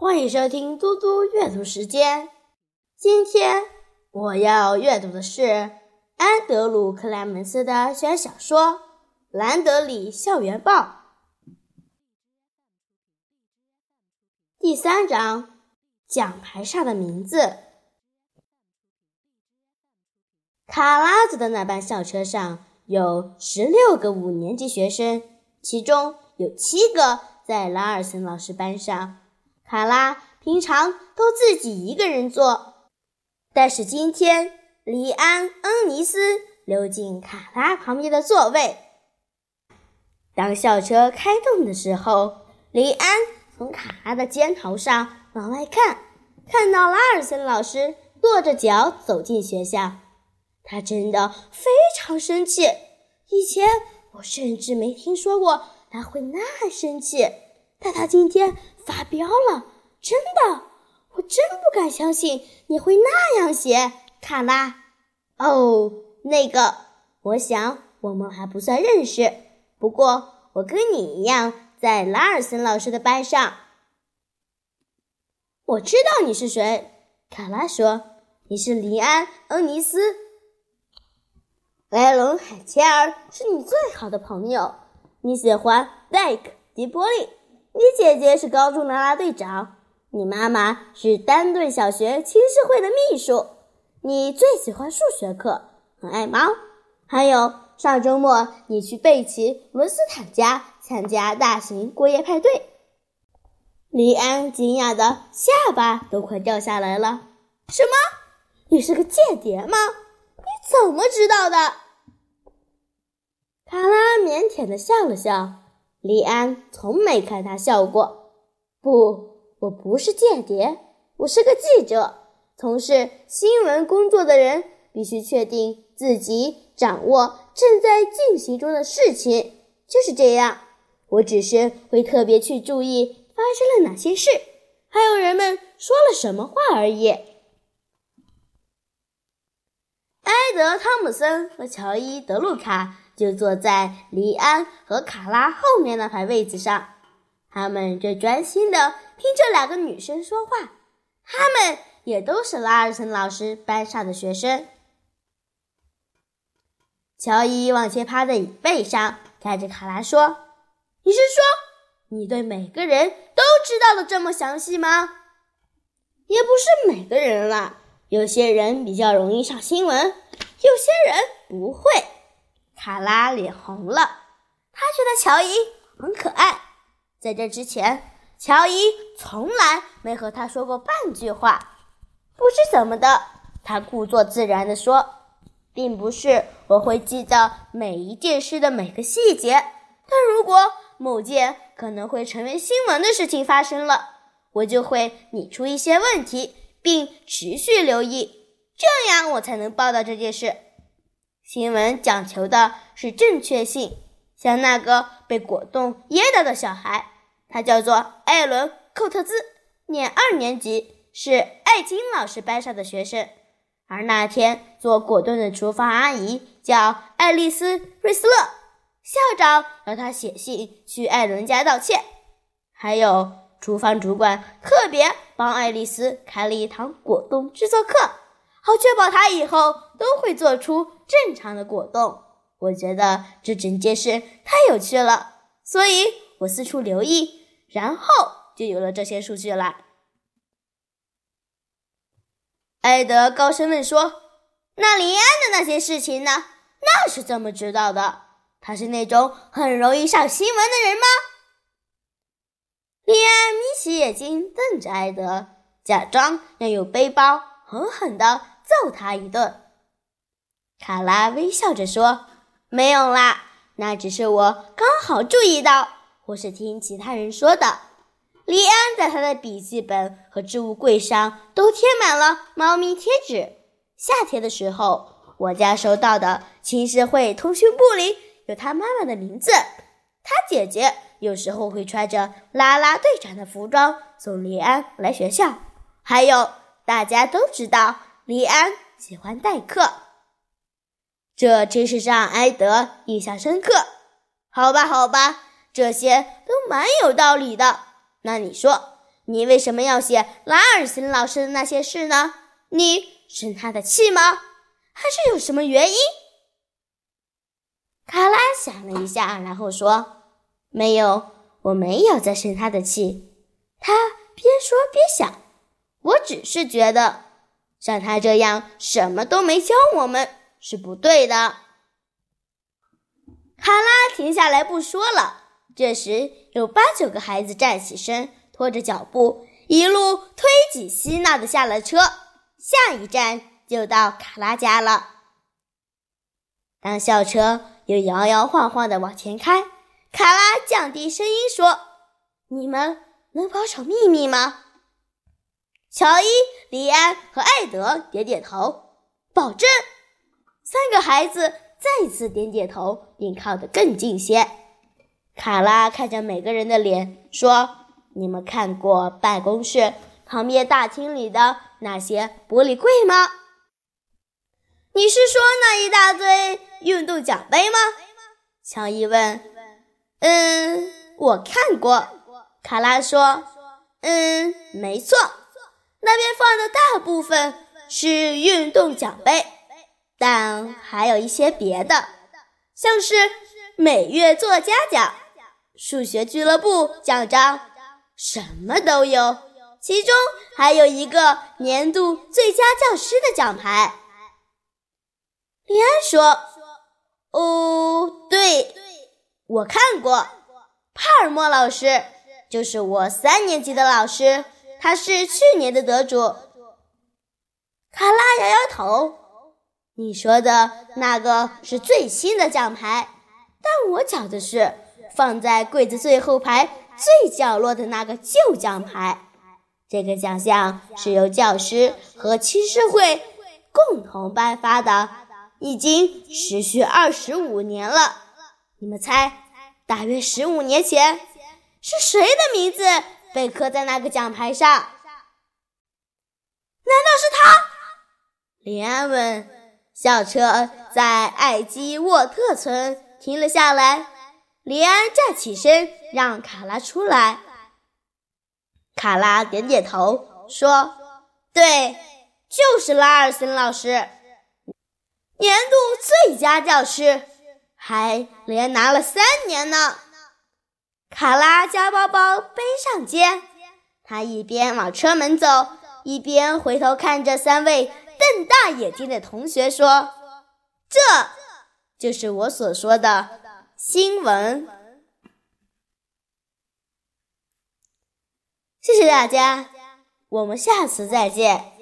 欢迎收听嘟嘟阅读时间。今天我要阅读的是安德鲁·克莱门斯的小小说《兰德里校园报》第三章：奖牌上的名字。卡拉子的那班校车上有十六个五年级学生，其中有七个在拉尔森老师班上。卡拉平常都自己一个人坐，但是今天里安·恩尼斯溜进卡拉旁边的座位。当校车开动的时候，里安从卡拉的肩头上往外看，看到拉尔森老师跺着脚走进学校。他真的非常生气，以前我甚至没听说过他会那生气，但他今天发飙了，真的，我真不敢相信你会那样写，卡拉。哦，那个，我想我们还不算认识，不过我跟你一样在拉尔森老师的班上。我知道你是谁，卡拉说，你是黎安·恩尼斯。莱隆·海切尔是你最好的朋友，你喜欢戴克·迪波利。你姐姐是高中啦啦队长，你妈妈是丹顿小学青事会的秘书。你最喜欢数学课，很爱猫。还有上周末你去贝奇·伦斯坦家参加大型过夜派对。李安惊讶的下巴都快掉下来了。什么？你是个间谍吗？你怎么知道的？卡拉腼腆的笑了笑。李安从没看他笑过。不，我不是间谍，我是个记者。从事新闻工作的人必须确定自己掌握正在进行中的事情。就是这样，我只是会特别去注意发生了哪些事，还有人们说了什么话而已。埃德·汤姆森和乔伊·德鲁卡就坐在黎安和卡拉后面那排位子上，他们正专心地听这两个女生说话。他们也都是拉尔森老师班上的学生。乔伊往前趴在椅背上，看着卡拉说：“你是说你对每个人都知道的这么详细吗？也不是每个人啦。”有些人比较容易上新闻，有些人不会。卡拉脸红了，他觉得乔伊很可爱。在这之前，乔伊从来没和他说过半句话。不知怎么的，他故作自然地说：“并不是我会记得每一件事的每个细节，但如果某件可能会成为新闻的事情发生了，我就会拟出一些问题。”并持续留意，这样我才能报道这件事。新闻讲求的是正确性。像那个被果冻噎到的小孩，他叫做艾伦·寇特兹，念二年级，是艾金老师班上的学生。而那天做果冻的厨房阿姨叫爱丽丝·瑞斯勒，校长让他写信去艾伦家道歉。还有。厨房主管特别帮爱丽丝开了一堂果冻制作课，好确保他以后都会做出正常的果冻。我觉得这整件事太有趣了，所以我四处留意，然后就有了这些数据了。艾德高声问说：“那林安的那些事情呢？那是怎么知道的？他是那种很容易上新闻的人吗？”林安眯起眼睛瞪着艾德，假装要用背包狠狠的揍他一顿。卡拉微笑着说：“没有啦，那只是我刚好注意到，或是听其他人说的。”莉安在他的笔记本和置物柜上都贴满了猫咪贴纸。夏天的时候，我家收到的青社会通讯簿里有他妈妈的名字，他姐姐。有时候会穿着啦啦队长的服装送李安来学校，还有大家都知道李安喜欢代课，这真是让埃德印象深刻。好吧，好吧，这些都蛮有道理的。那你说，你为什么要写拉尔森老师的那些事呢？你生他的气吗？还是有什么原因？”卡拉想了一下，然后说：“没有，我没有在生他的气。”他边说边想：“我只是觉得，像他这样什么都没教我们是不对的。”卡拉停下来不说了。这时，有八九个孩子站起身，拖着脚步，一路推挤嬉闹的下了车。下一站就到卡拉家了。当校车又摇摇晃晃的往前开，卡拉降低声音说：“你们能保守秘密吗？”乔伊、李安和艾德点点头，保证。三个孩子再次点点头，并靠得更近些。卡拉看着每个人的脸，说：“你们看过办公室旁边大厅里的那些玻璃柜吗？你是说那一大堆运动奖杯吗？”乔伊问。“嗯，我看过。”卡拉说。“嗯，没错，那边放的大部分是运动奖杯，但还有一些别的，像是每月作家奖。”数学俱乐部奖章什么都有，其中还有一个年度最佳教师的奖牌。李安说：“哦，对，我看过。帕尔默老师就是我三年级的老师，他是去年的得主。”卡拉摇摇头：“你说的那个是最新的奖牌，但我讲的是。”放在柜子最后排最角落的那个旧奖牌，这个奖项是由教师和骑士会共同颁发的，已经持续二十五年了。你们猜，大约十五年前是谁的名字被刻在那个奖牌上？难道是他？林安问。校车在艾基沃特村停了下来。李安站起身，让卡拉出来。卡拉点点头，说：“对，就是拉尔森老师，年度最佳教师，还连拿了三年呢。”卡拉将包包背上肩，他一边往车门走，一边回头看着三位瞪大眼睛的同学，说：“这就是我所说的。”新闻，谢谢大家，我们下次再见。